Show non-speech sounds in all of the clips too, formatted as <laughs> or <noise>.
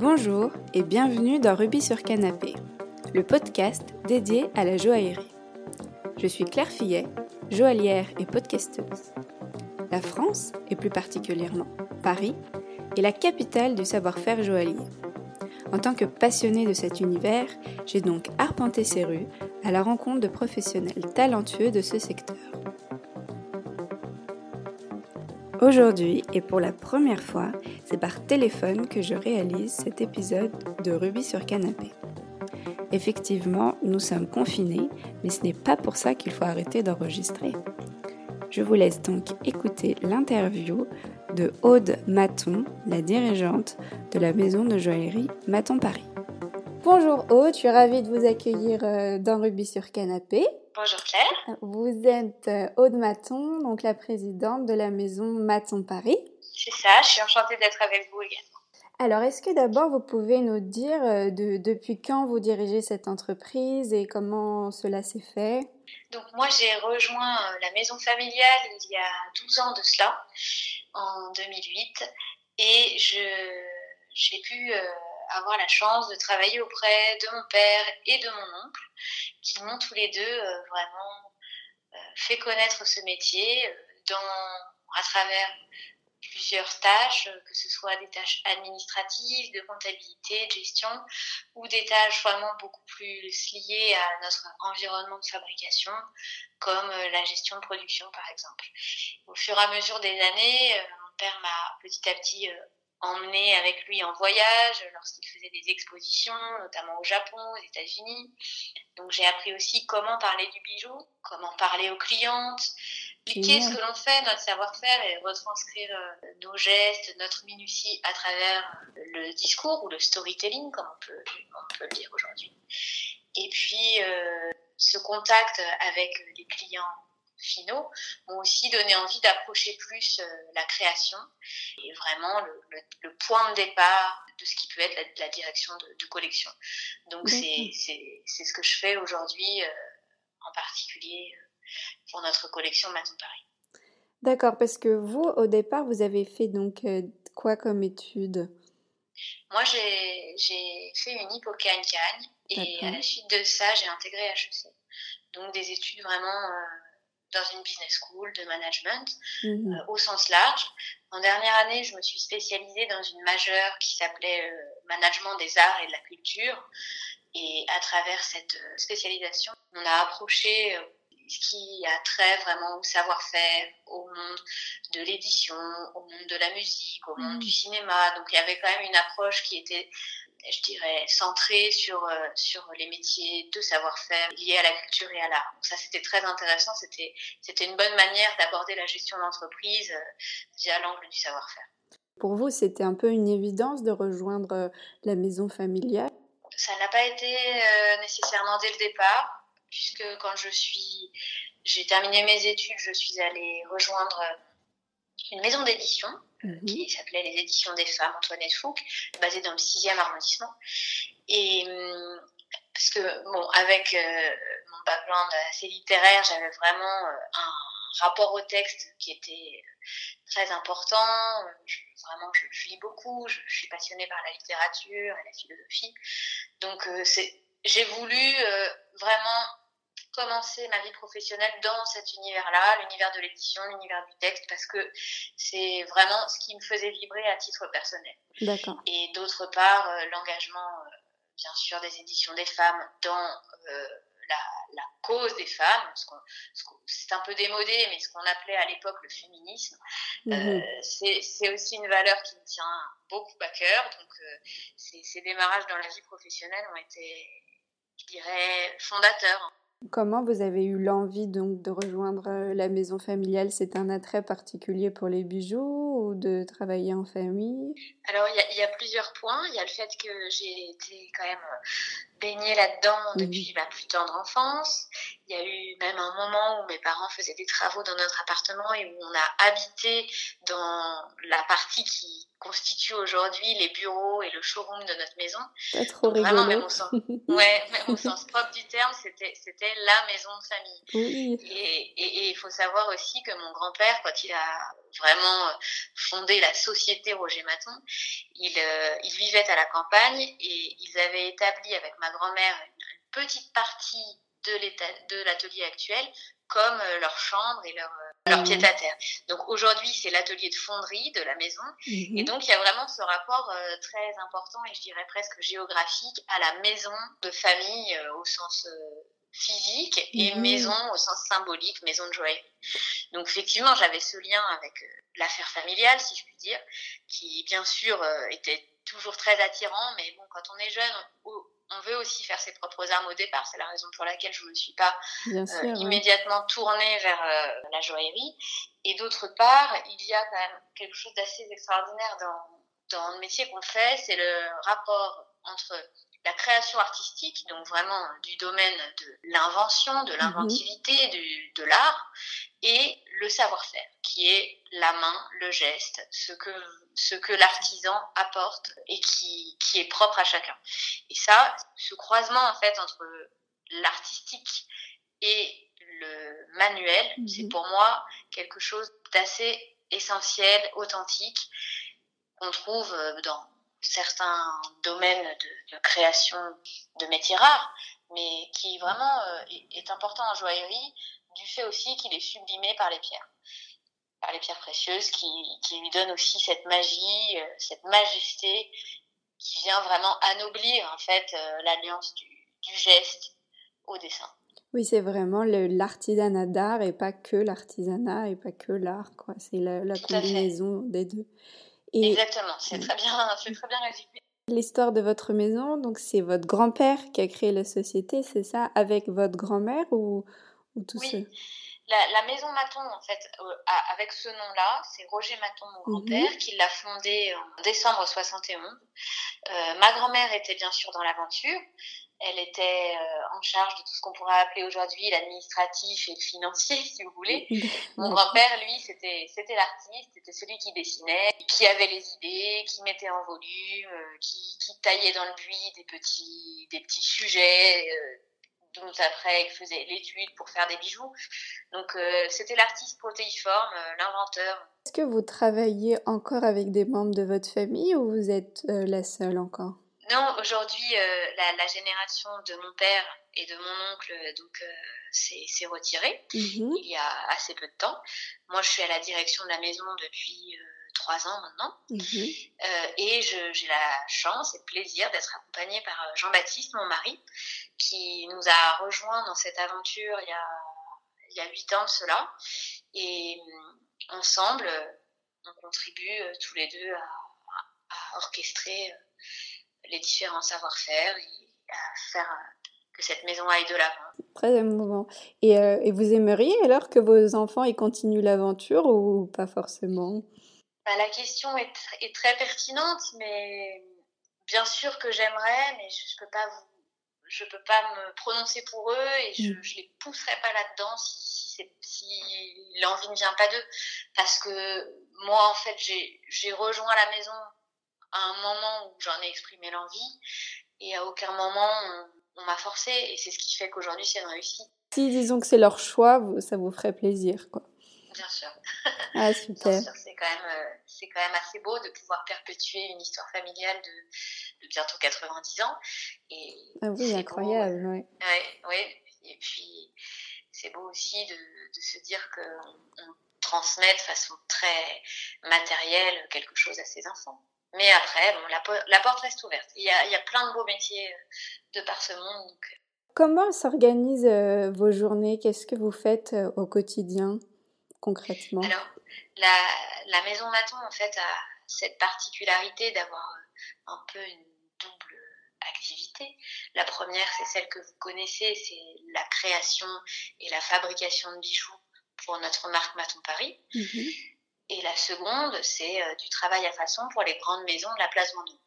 Bonjour et bienvenue dans Ruby sur Canapé, le podcast dédié à la joaillerie. Je suis Claire Fillet, joaillière et podcasteuse. La France, et plus particulièrement Paris, est la capitale du savoir-faire joaillier. En tant que passionnée de cet univers, j'ai donc arpenté ces rues à la rencontre de professionnels talentueux de ce secteur. Aujourd'hui, et pour la première fois, c'est par téléphone que je réalise cet épisode de Ruby sur Canapé. Effectivement, nous sommes confinés, mais ce n'est pas pour ça qu'il faut arrêter d'enregistrer. Je vous laisse donc écouter l'interview de Aude Maton, la dirigeante de la maison de joaillerie Maton Paris. Bonjour Aude, je suis ravie de vous accueillir euh, dans Ruby sur Canapé. Bonjour Claire. Vous êtes euh, Aude Maton, donc la présidente de la maison Maton Paris. C'est ça, je suis enchantée d'être avec vous également. Alors, est-ce que d'abord vous pouvez nous dire euh, de, depuis quand vous dirigez cette entreprise et comment cela s'est fait? Donc moi j'ai rejoint euh, la maison familiale il y a 12 ans de cela, en 2008, et j'ai pu avoir la chance de travailler auprès de mon père et de mon oncle, qui m'ont tous les deux euh, vraiment euh, fait connaître ce métier euh, dans, à travers plusieurs tâches, que ce soit des tâches administratives, de comptabilité, de gestion, ou des tâches vraiment beaucoup plus liées à notre environnement de fabrication, comme la gestion de production par exemple. Au fur et à mesure des années, mon père m'a petit à petit emmené avec lui en voyage lorsqu'il faisait des expositions, notamment au Japon, aux États-Unis. Donc j'ai appris aussi comment parler du bijou, comment parler aux clientes, expliquer ce que l'on fait, notre savoir-faire et retranscrire euh, nos gestes, notre minutie à travers le discours ou le storytelling, comme on peut, on peut le dire aujourd'hui. Et puis euh, ce contact avec les clients finaux m'ont aussi donné envie d'approcher plus euh, la création et vraiment le, point de départ de ce qui peut être la, direction de, collection. Donc c'est ce que je fais aujourd'hui, euh, en particulier euh, pour notre collection Maton Paris. D'accord, parce que vous, au départ, vous avez fait donc quoi comme étude? Moi, j'ai fait une hypocagne et à la suite de ça, j'ai intégré HEC. Donc des études vraiment dans une business school de management mhm. euh, au sens large. En dernière année, je me suis spécialisée dans une majeure qui s'appelait euh, Management des arts et de la culture. Et à travers cette euh, spécialisation, on a approché ce qui a trait vraiment au savoir-faire, au monde de l'édition, au monde de la musique, au monde mhm. du cinéma. Donc il y avait quand même une approche qui était je dirais, centré sur, euh, sur les métiers de savoir-faire liés à la culture et à l'art. ça, c'était très intéressant. C'était, c'était une bonne manière d'aborder la gestion d'entreprise euh, via l'angle du savoir-faire. Pour vous, c'était un peu une évidence de rejoindre euh, la maison familiale? Ça n'a pas été nécessairement dès le départ, puisque quand je suis, j'ai terminé mes études, je suis allée rejoindre une maison d'édition mhm. qui s'appelait les éditions des femmes Antoinette Fouque, basée dans le 6e arrondissement. Et hum, parce que, bon, avec euh, mon background assez littéraire, j'avais vraiment euh, un rapport au texte qui était très important. vraiment, je, lis beaucoup, je, suis passionnée par la littérature et la philosophie. Donc, euh, c'est, j'ai voulu vraiment commencer ma vie professionnelle dans cet univers-là, l'univers de l'édition, l'univers du texte, parce que c'est vraiment ce qui me faisait vibrer à titre personnel. Et d'autre part, euh, l'engagement, euh, bien sûr, des éditions des femmes dans euh, la, cause des femmes, c'est un peu démodé, mais ce qu'on appelait à l'époque le féminisme, mhm. c'est aussi une valeur qui me tient beaucoup à cœur. Donc, ces démarrages dans la vie professionnelle ont été, je dirais, fondateurs. Comment vous avez eu l'envie donc de rejoindre euh, la maison familiale? C'est un attrait particulier pour les bijoux ou de travailler en famille? Alors il y, a plusieurs points. Il y a le fait que j'ai été quand même baigné là-dedans depuis ma plus tendre enfance. Il y a eu même un moment où mes parents faisaient des travaux dans notre appartement et où on a habité dans la partie qui constitue aujourd'hui les bureaux et le showroom de notre maison. Pas trop rigolo. Vraiment, même au sens, <laughs> ouais, même au sens propre du terme, c'était, c'était la maison de famille. Oui. Et il faut savoir aussi que mon grand-père, quand il a vraiment fondé la société Roger Maton, euh, il vivait à la campagne et ils avaient établi avec ma grand-mère une petite partie de l'atelier actuel comme euh, leur chambre et leur, euh, leur pied à terre. Donc aujourd'hui, c'est l'atelier de fonderie de la maison. Mhm. Et donc, il y a vraiment ce rapport euh, très important et je dirais presque géographique à la maison de famille au sens physique et maison au sens symbolique, maison de joaillerie. Donc effectivement, j'avais ce lien avec l'affaire familiale, si je puis dire, qui bien sûr était toujours très attirant, mais bon, quand on est jeune, on, veut aussi faire ses propres armes au départ. C'est la raison pour laquelle je ne me suis pas euh, sûr. ouais. immédiatement tournée vers euh, la joaillerie. Et d'autre part, il y a quand même quelque chose d'assez extraordinaire dans, dans le métier qu'on fait, c'est le rapport entre la création artistique, donc vraiment du domaine de l'invention, de l'inventivité, du- de l'art, et le savoir-faire, qui est la main, le geste, ce que, ce que l'artisan apporte et qui, qui est propre à chacun. Et ça, ce croisement en fait entre l'artistique et le manuel, Mhm. c'est pour moi quelque chose d'assez essentiel, authentique, qu'on trouve euh, dans certains domaines de, de création de métiers rares, mais qui vraiment euh, est, important en joaillerie du fait aussi qu'il est sublimé par les pierres, par les pierres précieuses, qui, qui lui donnent aussi cette magie, euh, cette majesté qui vient vraiment anoblir en fait euh, l'alliance du, du geste au dessin. Oui, c'est vraiment l'artisanat d'art et pas que l'artisanat et pas que l'art, quoi. C'est la, combinaison des deux. Et Exactement, c'est très bien, c'est très bien résumé. l'histoire de votre maison, donc c'est votre grand-père qui a créé la société, c'est ça, avec votre grand-mère ou, ou tout Oui. seul? La, la maison Maton, en fait, euh, a- avec ce nom-là, c'est Roger Maton, mon grand-père, qui l'a fondé en décembre 71. Euh, ma grand-mère était bien sûr dans l'aventure. Elle était euh, en charge de tout ce qu'on pourrait appeler aujourd'hui l'administratif et le financier, <laughs> si vous voulez. Mon grand-père, lui, c'était c'était l'artiste, c'était celui qui dessinait, qui avait les idées, qui mettait en volume, qui, qui taillait dans le buis des petits des petits sujets, dont après il faisait l'étude pour faire des bijoux. Donc euh, c'était l'artiste protéiforme, euh, l'inventeur. Est-ce que vous travaillez encore avec des membres de votre famille ou vous êtes euh, la seule encore? Non, aujourd'hui, la, la génération de mon père et de mon oncle donc s'est retirée. Mhm. il y a assez peu de temps. Moi, je suis à la direction de la maison depuis trois ans maintenant. Mhm. Euh, et j'ai la chance et le plaisir d'être accompagnée par euh, Jean-Baptiste, mon mari, qui nous a rejoints dans cette aventure il y a, il y a huit ans de cela. Et euh, ensemble, on contribue tous les deux à, à orchestrer les différents savoir-faire et à faire que cette maison aille de l'avant. Très émouvant. Et, euh, et vous aimeriez alors que vos enfants ils continuent l'aventure ou pas forcément? Bah, la question est, tr- est très pertinente, mais bien sûr que j'aimerais, mais je, je peux pas vous, je peux pas me prononcer pour eux et je, Mm. je les pousserai pas là-dedans si, si, l'envie ne vient pas d'eux, parce que moi en fait j'ai rejoint la maison à un moment où j'en ai exprimé l'envie et à aucun moment on, on m'a forcé et c'est ce qui fait qu'aujourd'hui c'est une réussite, Si disons que c'est leur choix, ça vous ferait plaisir, quoi. Bien sûr. Ah, super. c'est quand même euh, c'est quand même assez beau de pouvoir perpétuer une histoire familiale de, de bientôt 90 ans et Ah oui, incroyable, ouais. ouais, ouais. et puis c'est beau aussi de, de se dire que on, transmet de façon très matérielle quelque chose à ses enfants. Mais après, bon, la, po- la porte reste ouverte. Il y a, il y a plein de beaux métiers euh, de par ce monde. Donc, euh, Comment s'organisent vos journées? Qu'est-ce que vous faites au quotidien, concrètement? Alors, la, la maison Maton, en fait, a cette particularité d'avoir euh, un peu une double activité. La première, c'est celle que vous connaissez, c'est la création et la fabrication de bijoux pour notre marque Maton Paris. Mhm. Et la seconde, c'est euh, du travail à façon pour les grandes maisons de la place Vendôme.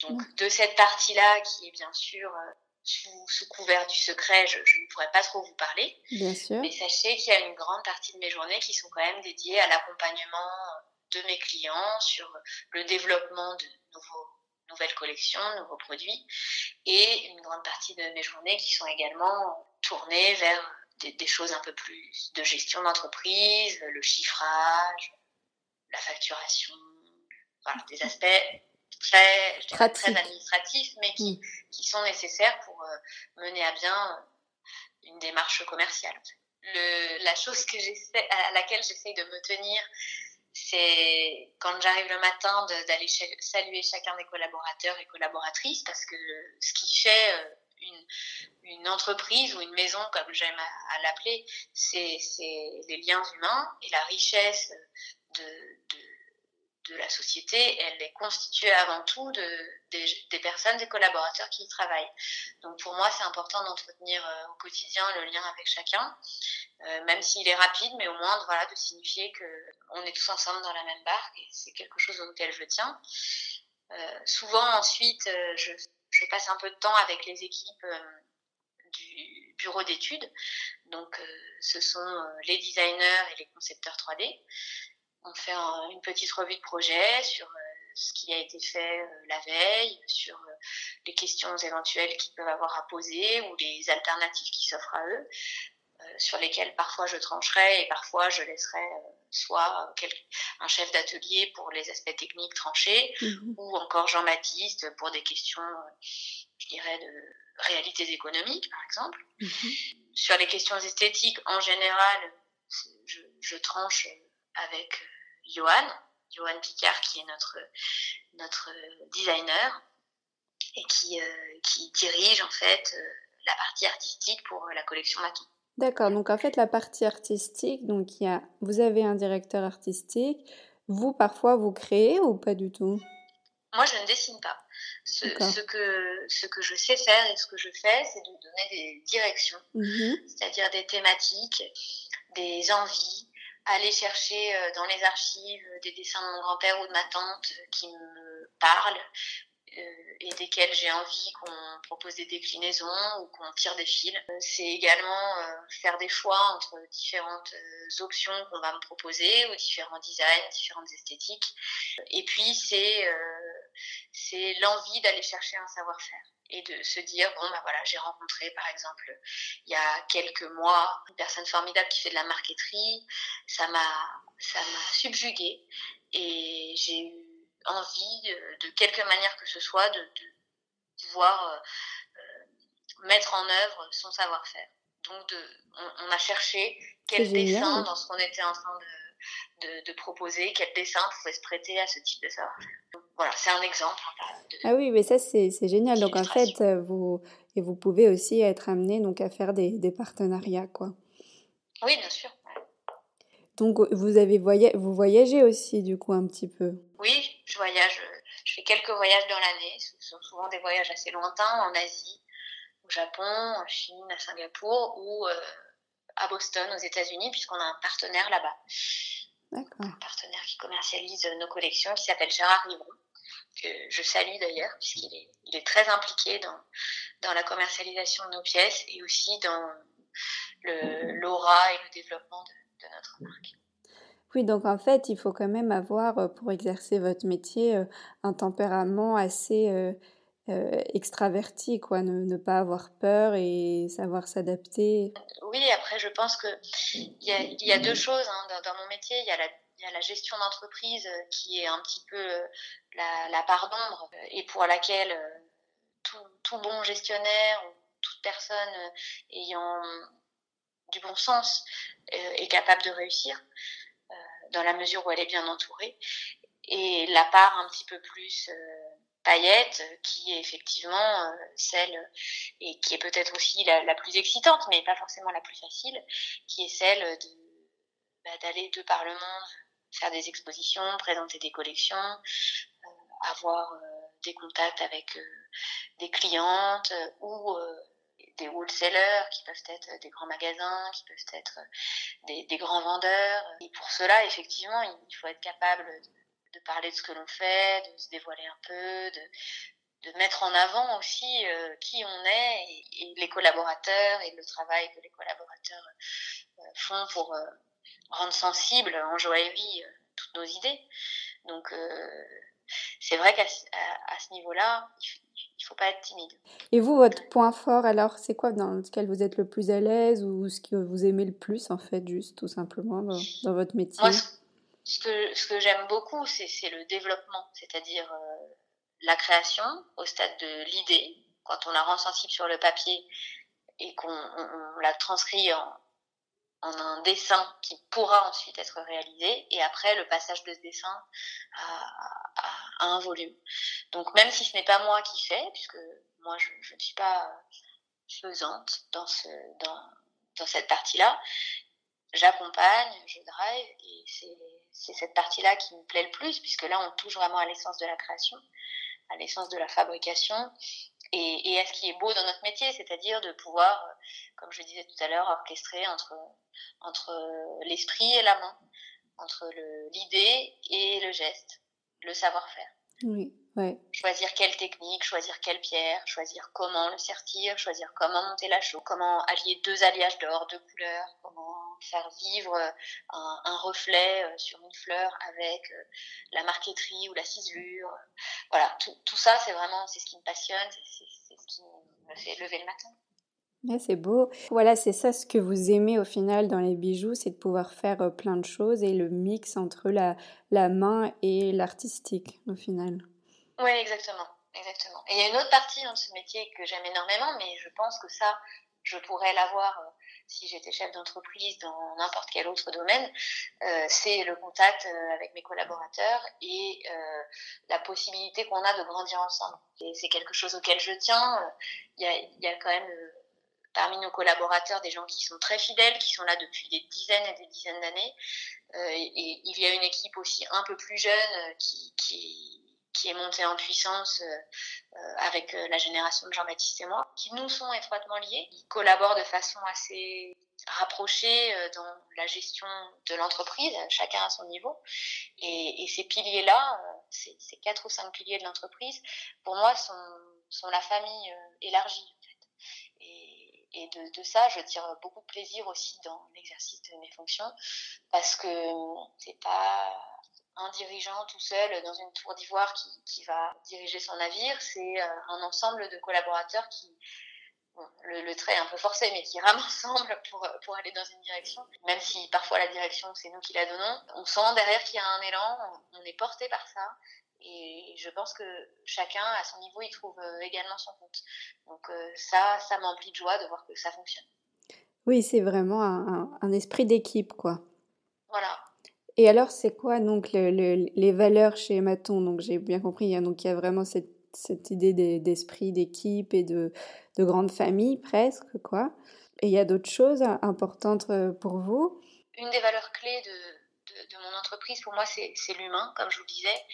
Donc, de cette partie-là, qui est bien sûr euh, sous, couvert du secret, je, ne pourrais pas trop vous parler. Bien sûr. Mais sachez qu'il y a une grande partie de mes journées qui sont quand même dédiées à l'accompagnement de mes clients sur le développement de nouveaux, nouvelles collections, nouveaux produits, et une grande partie de mes journées qui sont également tournées vers des, choses un peu plus de gestion d'entreprise, le chiffrage, la facturation, voilà, des aspects très, très administratifs, mais qui, mm. qui sont nécessaires pour euh, mener à bien euh, une démarche commerciale. Le, la chose que à laquelle j'essaye de me tenir, c'est quand j'arrive le matin d'aller saluer chacun des collaborateurs et collaboratrices, parce que ce qui fait euh, une, une entreprise ou une maison, comme j'aime à, l'appeler, c'est les liens humains et la richesse de, de de la société, elle est constituée avant tout de, des, personnes, des collaborateurs qui y travaillent. Donc pour moi, c'est important d'entretenir euh, au quotidien le lien avec chacun, euh, même s'il est rapide, mais au moins voilà, de signifier qu'on est tous ensemble dans la même barque et c'est quelque chose auquel je tiens. Euh, souvent ensuite, je, passe un peu de temps avec les équipes du bureau d'études. Donc ce sont les designers et les concepteurs 3D on fait une petite revue de projet sur euh, ce qui a été fait euh, la veille, sur euh, les questions éventuelles qu'ils peuvent avoir à poser ou les alternatives qui s'offrent à eux, sur lesquelles parfois je trancherai et parfois je laisserai soit un chef d'atelier pour les aspects techniques tranchés mhm. ou encore Jean-Baptiste pour des questions, je dirais, de réalités économiques par exemple. Mhm. Sur les questions esthétiques, en général, je, je tranche avec Johan, Johan Picard, qui est notre, notre designer et qui, euh, qui dirige en fait euh, la partie artistique pour la collection Matou. D'accord, donc en fait la partie artistique, donc il y a, vous avez un directeur artistique, vous parfois vous créez ou pas du tout? Moi je ne dessine pas. Ce, ce, que, ce que je sais faire et ce que je fais, c'est de donner des directions, mhm. c'est-à-dire des thématiques, des envies, aller chercher euh, dans les archives des dessins de mon grand-père ou de ma tante qui me parlent euh, et desquels j'ai envie qu'on propose des déclinaisons ou qu'on tire des fils. Euh, c'est également faire des choix entre différentes options qu'on va me proposer ou différents designs, différentes esthétiques. Et puis c'est c'est l'envie d'aller chercher un savoir-faire et de se dire bon bah voilà j'ai rencontré par exemple il y a quelques mois une personne formidable qui fait de la marqueterie. Ça m'a ça m'a subjuguée et j'ai eu envie de, quelque manière que ce soit de, pouvoir euh, euh, mettre en œuvre son savoir-faire. Donc de, on, a cherché quel dessin dans ce qu'on était en train de, de, proposer, quel dessin pouvait se prêter à ce type de savoir-faire. Voilà, c'est un exemple. ah oui, mais ça c'est génial. Donc en fait, euh, vous et vous pouvez aussi être amené donc à faire des, des partenariats, quoi. Oui, bien sûr. Donc vous avez voyagé, vous voyagez aussi du coup un petit peu. Oui, je voyage. Je fais quelques voyages dans l'année. Ce sont souvent des voyages assez lointains en Asie, au Japon, en Chine, à Singapour ou euh, à Boston, aux États-Unis, puisqu'on a un partenaire là-bas. Un partenaire qui commercialise nos collections, qui s'appelle Gérard Livron que je salue d'ailleurs, puisqu'il est, il est très impliqué dans, dans la commercialisation de nos pièces et aussi dans l'aura et le développement de, notre marque. Oui, donc en fait, il faut quand même avoir, euh, pour exercer votre métier, euh, un tempérament assez euh, extraverti, quoi, ne, pas avoir peur et savoir s'adapter. Oui, après, je pense a, il y a deux choses hein, dans, mon métier. Il y a la il y a la gestion d'entreprise euh, qui est un petit peu euh, la, part d'ombre euh, et pour laquelle tout, bon gestionnaire ou toute personne ayant du bon sens est capable de réussir dans la mesure où elle est bien entourée. Et la part un petit peu plus paillette, qui est effectivement celle, et qui est peut-être aussi la, plus excitante, mais pas forcément la plus facile, qui est celle bah, d'aller de par le monde faire des expositions, présenter des collections, euh, avoir euh, des contacts avec euh, des clientes ou des wholesalers qui peuvent être des grands magasins, qui peuvent être des, des, grands vendeurs. Et pour cela, effectivement, il faut être capable de, de parler de ce que l'on fait, de se dévoiler un peu, de, de mettre en avant aussi euh, qui on est et, les collaborateurs et le travail que les collaborateurs euh, font pour euh, rendre sensible en joaillerie toutes nos idées. Donc c'est vrai qu'à à, ce niveau-là, il faut pas être timide. Et vous, votre point fort, alors, c'est quoi dans lequel vous êtes le plus à l'aise ou ce que vous aimez le plus, en fait, juste tout simplement dans, dans votre métier? Moi, ce que, ce que j'aime beaucoup, c'est le développement, c'est-à-dire la création au stade de l'idée, quand on la rend sensible sur le papier et qu'on la transcrit en, un dessin qui pourra ensuite être réalisé, et après le passage de ce dessin à, un volume. Donc même si ce n'est pas moi qui fais, puisque moi je, ne suis pas faisante dans, ce, dans, dans cette partie-là, j'accompagne, je drive, et c'est cette partie-là qui me plaît le plus, puisque là on touche vraiment à l'essence de la création à l'essence de la fabrication et, à ce qui est beau dans notre métier, c'est-à-dire de pouvoir, comme je disais tout à l'heure, orchestrer entre, entre l'esprit et la main, entre l'idée et le geste, le savoir-faire. Oui, ouais. Choisir quelle technique, choisir quelle pierre, choisir comment le sertir, choisir comment monter la chaux, comment allier deux alliages d'or, deux couleurs, comment faire vivre euh, un, reflet euh, sur une fleur avec euh, la marqueterie ou la ciselure. Voilà, tout, tout ça, c'est vraiment c'est ce qui me passionne, c'est ce qui me fait lever le matin. c'est beau. Voilà, c'est ça ce que vous aimez au final dans les bijoux, c'est de pouvoir faire plein de choses et le mix entre la, la main et l'artistique au final. Oui, exactement. Exactement. Et il y a une autre partie dans ce métier que j'aime énormément, mais je pense que ça, je pourrais l'avoir si j'étais chef d'entreprise dans n'importe quel autre domaine, euh, c'est le contact euh, avec mes collaborateurs et euh, la possibilité qu'on a de grandir ensemble. Et c'est quelque chose auquel je tiens. Il y a, y a, quand même parmi nos collaborateurs des gens qui sont très fidèles, qui sont là depuis des dizaines et des dizaines d'années. et, il y a une équipe aussi un peu plus jeune qui, qui qui est monté en puissance euh, euh, avec euh, la génération de Jean-Baptiste et moi, qui nous sont étroitement liés. Ils collaborent de façon assez rapprochée dans la gestion de l'entreprise, chacun à son niveau. Et, et ces piliers-là, ces, ces, quatre ou cinq piliers de l'entreprise, pour moi, sont, sont la famille élargie. En fait. Et, et de, de, ça, je tire beaucoup de plaisir aussi dans l'exercice de mes fonctions, parce que c'est pas un dirigeant tout seul dans une tour d'ivoire qui, qui, va diriger son navire, c'est euh, un ensemble de collaborateurs qui, le, trait est un peu forcé, mais qui rament <laughs> ensemble pour, pour aller dans une direction. Même si parfois la direction, c'est nous qui la donnons, on sent derrière qu'il y a un élan, on, est porté par ça. Et je pense que chacun, à son niveau, il trouve euh, également son compte. Donc euh, ça, ça m'emplit de joie de voir que ça fonctionne. Oui, c'est vraiment un, un esprit d'équipe, quoi. Voilà, et alors, c'est quoi donc les valeurs chez Maton Donc, j'ai bien compris, a, donc, il y a vraiment cette, cette idée d'esprit d'équipe et de, de, grande famille presque, quoi. Et il y a d'autres choses importantes euh, pour vous? Une des valeurs clés de, mon entreprise, pour moi, c'est l'humain, comme je vous le disais.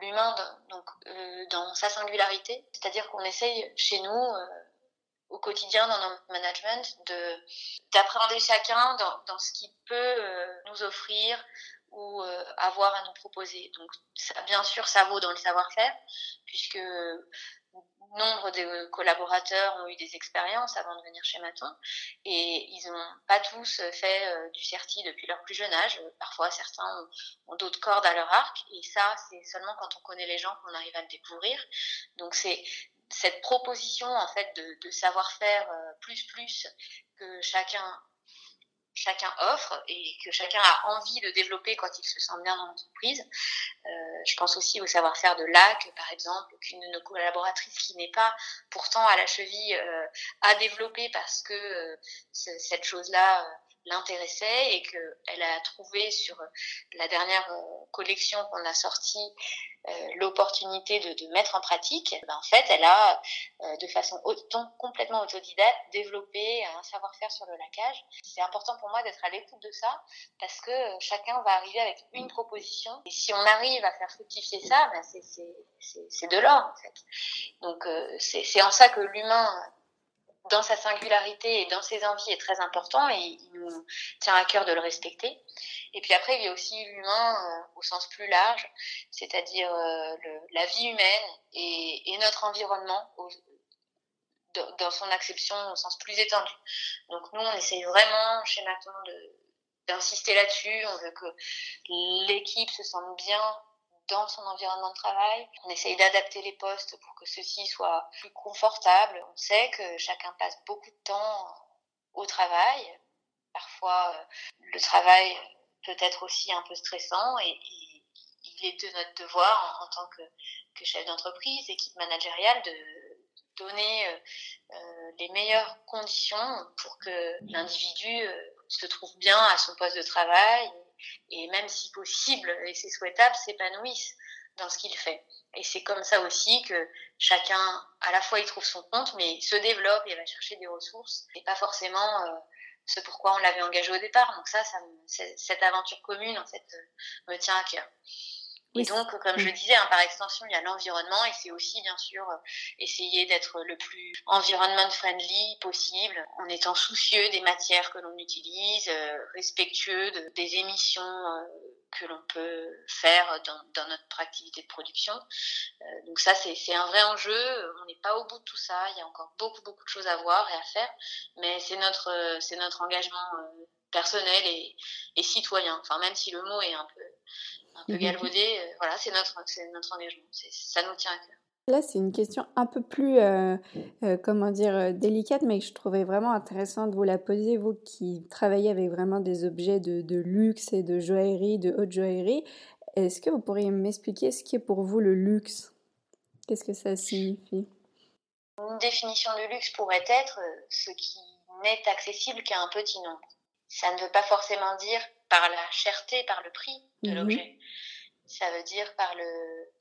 L'humain donc euh, dans sa singularité, c'est-à-dire qu'on essaye chez nous, euh, au quotidien dans notre management, d'appréhender chacun dans, ce qu'il peut nous offrir, ou euh, avoir à nous proposer. Donc, bien sûr, ça vaut dans le savoir-faire, puisque nombre de collaborateurs ont eu des expériences avant de venir chez Maton et ils n'ont pas tous fait euh, du certi depuis leur plus jeune âge. Parfois, certains ont, d'autres cordes à leur arc et ça, c'est seulement quand on connaît les gens qu'on arrive à le découvrir. Donc, c'est cette proposition en fait de, de savoir-faire euh, plus plus que chacun chacun offre et que chacun a envie de développer quand il se sent bien dans l'entreprise. Euh, je pense aussi au savoir-faire de LAC, par exemple, qu'une de nos collaboratrices qui n'est pas pourtant à la cheville euh, a développé parce que euh, cette chose-là euh, l'intéressait et qu'elle a trouvé sur la dernière collection qu'on a sortie euh, l'opportunité de, mettre en pratique, ben, en fait, elle a, euh, de façon autant, complètement autodidacte, développé un savoir-faire sur le laquage. C'est important pour moi d'être à l'écoute de ça parce que chacun va arriver avec une proposition et si on arrive à faire fructifier ça, ben c'est de l'or en fait. Donc euh, c'est en ça que l'humain dans sa singularité et dans ses envies est très important et il nous tient à cœur de le respecter. Et puis après, il y a aussi l'humain euh, au sens plus large, c'est-à-dire euh, la vie humaine et, notre environnement dans son acception au sens plus étendu. Donc nous, on essaye vraiment chez Maton d'insister là-dessus. On veut que l'équipe se sente bien dans son environnement de travail. On essaye d'adapter les postes pour que ceux-ci soient plus confortables. On sait que chacun passe beaucoup de temps au travail. Parfois, euh, le travail peut être aussi un peu stressant et, il est de notre devoir en, tant que, chef d'entreprise, équipe managériale, de donner euh, euh, les meilleures conditions pour que l'individu se trouve bien à son poste de travail et même si possible, et c'est souhaitable, s'épanouisse dans ce qu'il fait. Et c'est comme ça aussi que chacun, à la fois, il trouve son compte, mais se développe et va chercher des ressources, et pas forcément euh, ce pourquoi on l'avait engagé au départ. Donc ça, ça cette aventure commune, en fait, euh, me tient à cœur. Et donc, comme je le disais, hein, par extension, il y a l'environnement et c'est aussi, bien sûr, euh, essayer d'être le plus environnement friendly possible en étant soucieux des matières que l'on utilise, euh, respectueux de, des émissions euh, que l'on peut faire dans, dans, notre activité de production. donc ça, c'est un vrai enjeu. On n'est pas au bout de tout ça. Il y a encore beaucoup, beaucoup de choses à voir et à faire. Mais c'est notre, c'est notre engagement personnel et, et citoyen. Enfin, même si le mot est un peu un peu mhm. galvaudé. Euh, voilà, c'est notre, notre engagement. Ça nous tient à cœur. Là, c'est une question un peu plus, euh, euh, comment dire, délicate, mais je trouvais vraiment intéressant de vous la poser, vous qui travaillez avec vraiment des objets de, de luxe et de joaillerie, de haute joaillerie. Est-ce que vous pourriez m'expliquer ce qui est pour vous le luxe? Qu'est-ce que ça signifie? Une définition de luxe pourrait être ce qui n'est accessible qu'à un petit nombre. Ça ne veut pas forcément dire par la cherté, par le prix de mhm. l'objet. Ça veut dire par le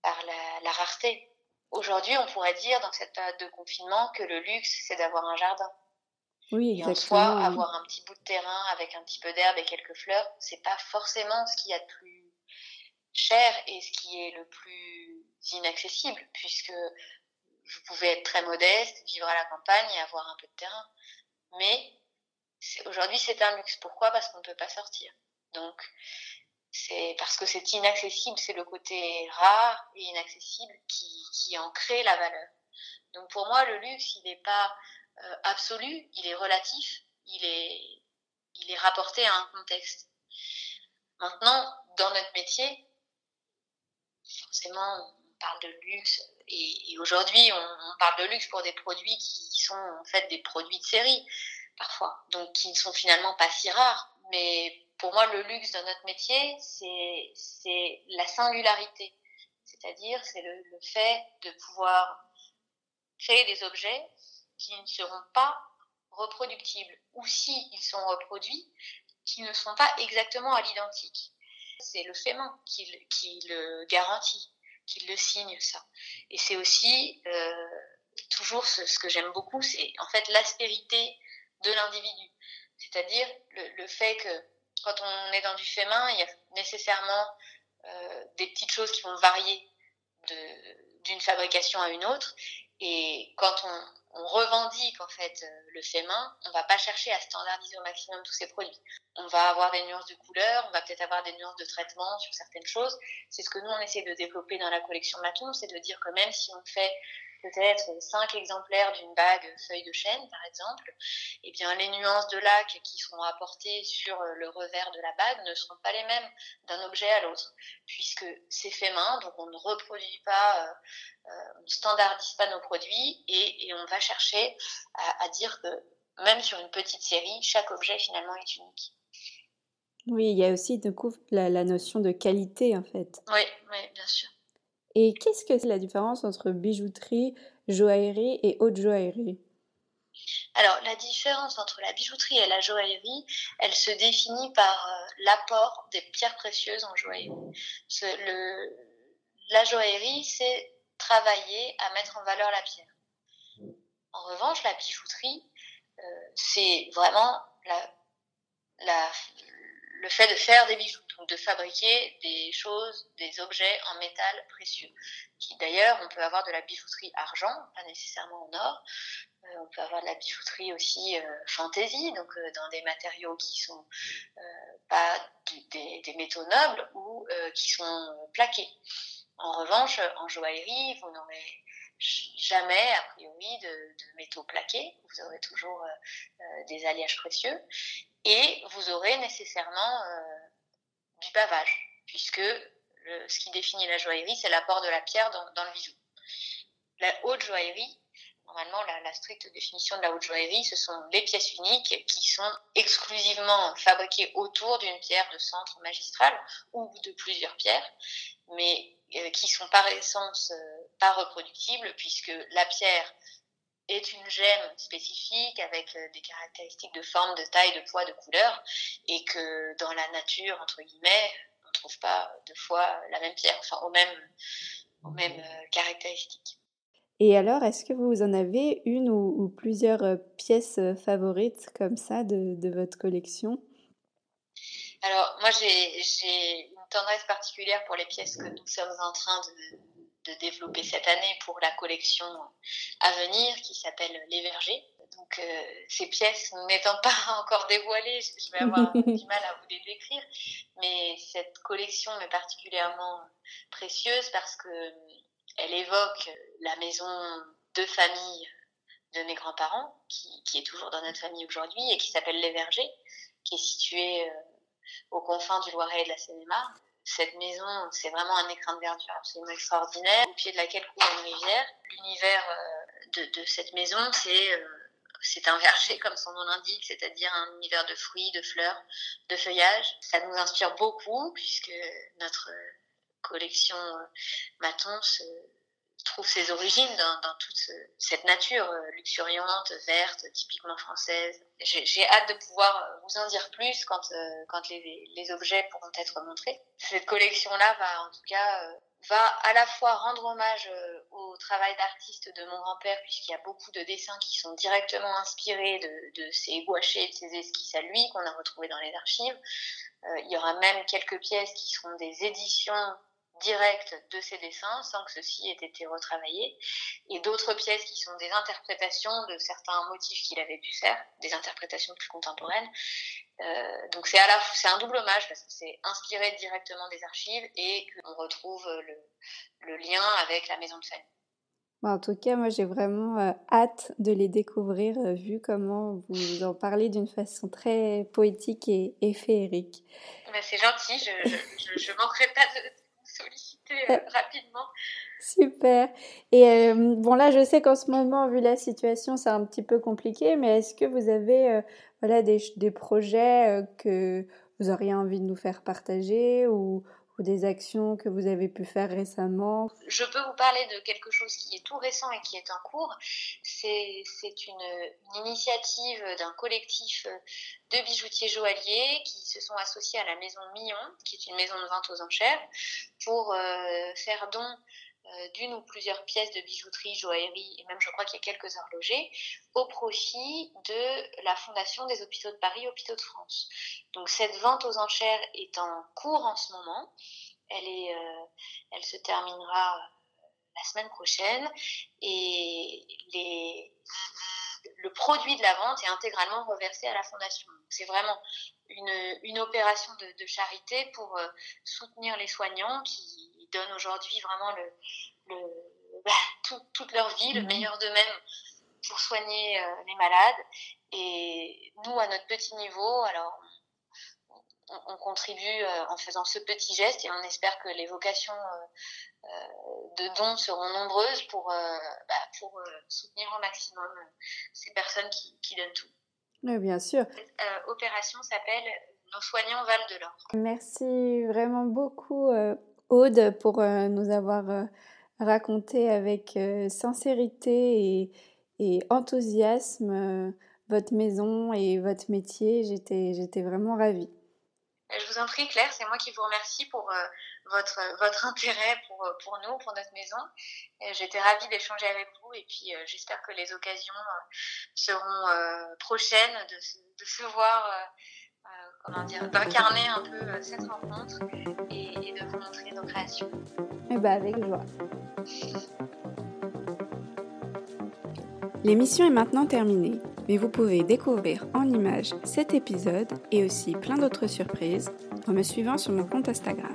par la, rareté. Aujourd'hui, on pourrait dire dans cette période de confinement que le luxe, c'est d'avoir un jardin. Oui, exactement. Et en soi, avoir un petit bout de terrain avec un petit peu d'herbe et quelques fleurs, c'est pas forcément ce qu'il y a de plus cher et ce qui est le plus inaccessible, puisque vous pouvez être très modeste, vivre à la campagne et avoir un peu de terrain. Mais Aujourd'hui, c'est un luxe. Pourquoi? Parce qu'on ne peut pas sortir. Donc, c'est parce que c'est inaccessible, c'est le côté rare et inaccessible qui, qui en crée la valeur. Donc pour moi, le luxe, il n'est pas euh, absolu, il est relatif, il est, il est rapporté à un contexte. Maintenant, dans notre métier, forcément, on parle de luxe et, aujourd'hui, on, parle de luxe pour des produits qui sont en fait des produits de série parfois, donc qui ne sont finalement pas si rares. Mais pour moi, le luxe dans notre métier, c'est la singularité. C'est-à-dire, c'est le, fait de pouvoir créer des objets qui ne seront pas reproductibles, ou si ils sont reproduits, qui ne sont pas exactement à l'identique. C'est le fait qui, qui le garantit, qui le signe, ça. Et c'est aussi euh, toujours ce, ce que j'aime beaucoup, c'est en fait l'aspérité de l'individu. C'est-à-dire le, fait que quand on est dans du fait main, il y a nécessairement euh, des petites choses qui vont varier d'une fabrication à une autre. Et quand on, on revendique en fait euh, le fait main, on va pas chercher à standardiser au maximum tous ces produits. On va avoir des nuances de couleurs, on va peut-être avoir des nuances de traitement sur certaines choses. C'est ce que nous on essaie de développer dans la collection Maton, c'est de dire que même si on fait peut-être cinq exemplaires d'une bague feuille de chêne, par exemple, eh bien les nuances de lac qui seront apportées sur euh, le revers de la bague ne seront pas les mêmes d'un objet à l'autre, puisque c'est fait main, donc on ne reproduit pas, euh, euh, on ne standardise pas nos produits et, et on va chercher à, à, dire que même sur une petite série, chaque objet finalement est unique. Oui, il y a aussi de coup la, la notion de qualité en fait. Oui, oui, bien sûr. Et qu'est-ce que c'est la différence entre bijouterie, joaillerie et haute joaillerie? Alors, la différence entre la bijouterie et la joaillerie, elle se définit par euh, l'apport des pierres précieuses en joaillerie. Le, la joaillerie, c'est travailler à mettre en valeur la pierre. En revanche, la bijouterie, euh, c'est vraiment le fait de faire des bijoux, de fabriquer des choses, des objets en métal précieux. Qui d'ailleurs, on peut avoir de la bijouterie argent, pas nécessairement en or, euh, on peut avoir de la bijouterie aussi fantaisie, donc dans des matériaux qui sont pas des, métaux nobles ou qui sont plaqués. En revanche, en joaillerie, vous n'aurez jamais, a priori, de, métaux plaqués. Vous aurez toujours euh, euh, des alliages précieux. Et vous aurez nécessairement euh, du pavage, puisque ce qui définit la joaillerie, c'est l'apport de la pierre dans, le bijou. La haute joaillerie, normalement, la, stricte définition de la haute joaillerie, ce sont les pièces uniques qui sont exclusivement fabriquées autour d'une pierre de centre magistral ou de plusieurs pierres, mais qui sont par essence pas reproductibles puisque la pierre est une gemme spécifique avec euh, des caractéristiques de forme, de taille, de poids, de couleur et que dans la nature, entre guillemets, on ne trouve pas deux fois la même pierre, enfin aux mêmes, aux mêmes euh, caractéristiques. Et alors, est-ce que vous en avez une ou, plusieurs euh, pièces favorites comme ça de, de votre collection? Alors, moi, j'ai une tendresse particulière pour les pièces que nous sommes en train de, de développer cette année pour la collection à venir qui s'appelle Les Vergers. Donc euh, ces pièces n'étant pas <laughs> encore dévoilées, je vais avoir <laughs> du mal à vous les décrire, mais cette collection est particulièrement précieuse parce que euh, elle évoque la maison de famille de mes grands-parents, qui, qui, est toujours dans notre famille aujourd'hui et qui s'appelle Les Vergers, qui est située euh, aux confins du Loiret et de la Seine-et-Marne cette maison, c'est vraiment un écrin de verdure absolument extraordinaire, au pied de laquelle coule une rivière. L'univers euh, de, cette maison, c'est euh, c'est un verger <laughs> comme son nom l'indique, c'est-à-dire un univers de fruits, de fleurs, de feuillages. Ça nous inspire beaucoup puisque notre collection euh, Maton se, trouve ses origines dans, dans toute cette nature euh, luxuriante, verte, typiquement française. J'ai hâte de pouvoir euh, vous en dire plus quand, euh, quand les, les, objets pourront être montrés. Cette collection-là va en tout cas va à la fois rendre hommage au travail d'artiste de mon grand-père, puisqu'il y a beaucoup de dessins qui sont directement inspirés de, de ses gouachés, de ses esquisses à lui, qu'on a retrouvés dans les archives. il y aura même quelques pièces qui seront des éditions direct de ses dessins sans que ceci ait été retravaillé et d'autres pièces qui sont des interprétations de certains motifs qu'il avait pu faire, des interprétations plus contemporaines. Euh, donc c'est à la c'est un double hommage parce que c'est inspiré directement des archives et qu'on retrouve le, le, lien avec la maison de famille. En tout cas, moi j'ai vraiment euh, hâte de les découvrir euh, vu comment vous en parlez d'une façon très poétique et, et féerique. Ben, c'est gentil, je ne manquerai pas de, solliciter euh, rapidement. Super. Et euh, bon, là, je sais qu'en ce moment, vu la situation, c'est un petit peu compliqué, mais est-ce que vous avez euh, voilà, des, des projets que vous auriez envie de nous faire partager ou, ou des actions que vous avez pu faire récemment Je peux vous parler de quelque chose qui est tout récent et qui est en cours. C'est une, une, initiative d'un collectif de bijoutiers joailliers qui se sont associés à la maison Millon, qui est une maison de vente aux enchères, pour euh, faire don d'une ou plusieurs pièces de bijouterie, joaillerie et même je crois qu'il y a quelques horlogers au profit de la Fondation des hôpitaux de Paris, Hôpitaux de France. Donc cette vente aux enchères est en cours en ce moment. Elle, est, euh, elle se terminera euh, la semaine prochaine et les, le produit de la vente est intégralement reversé à la fondation. C'est vraiment une, une opération de, charité pour soutenir les soignants qui donnent aujourd'hui vraiment le, le bah, toute leur vie, le mhm. meilleur d'eux-mêmes pour soigner euh, les malades. Et nous, à notre petit niveau, alors on, contribue euh, en faisant ce petit geste et on espère que les vocations euh, de dons seront nombreuses pour, bah, pour soutenir au maximum ces personnes qui, qui donnent tout. Oui, bien sûr. Cette opération s'appelle Nos soignants valent de l'or. Merci vraiment beaucoup Pour euh, nous avoir euh, raconté avec euh, sincérité et, enthousiasme votre maison et votre métier. J'étais, vraiment ravie. Je vous en prie, Claire, c'est moi qui vous remercie pour votre, intérêt pour, nous, pour notre maison. J'étais ravie d'échanger avec vous et puis j'espère que les occasions seront prochaines de, se voir, comment dire, d'incarner un peu cette rencontre Et eh bah ben, avec joie. L'émission est maintenant terminée, mais vous pouvez découvrir en images cet épisode et aussi plein d'autres surprises en me suivant sur mon compte Instagram.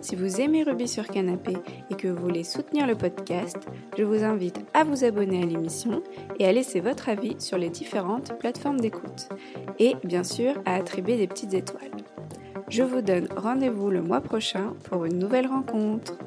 Si vous aimez Ruby sur Canapé et que vous voulez soutenir le podcast, je vous invite à vous abonner à l'émission et à laisser votre avis sur les différentes plateformes d'écoute. Et bien sûr à attribuer des petites étoiles. Je vous donne rendez-vous le mois prochain pour une nouvelle rencontre.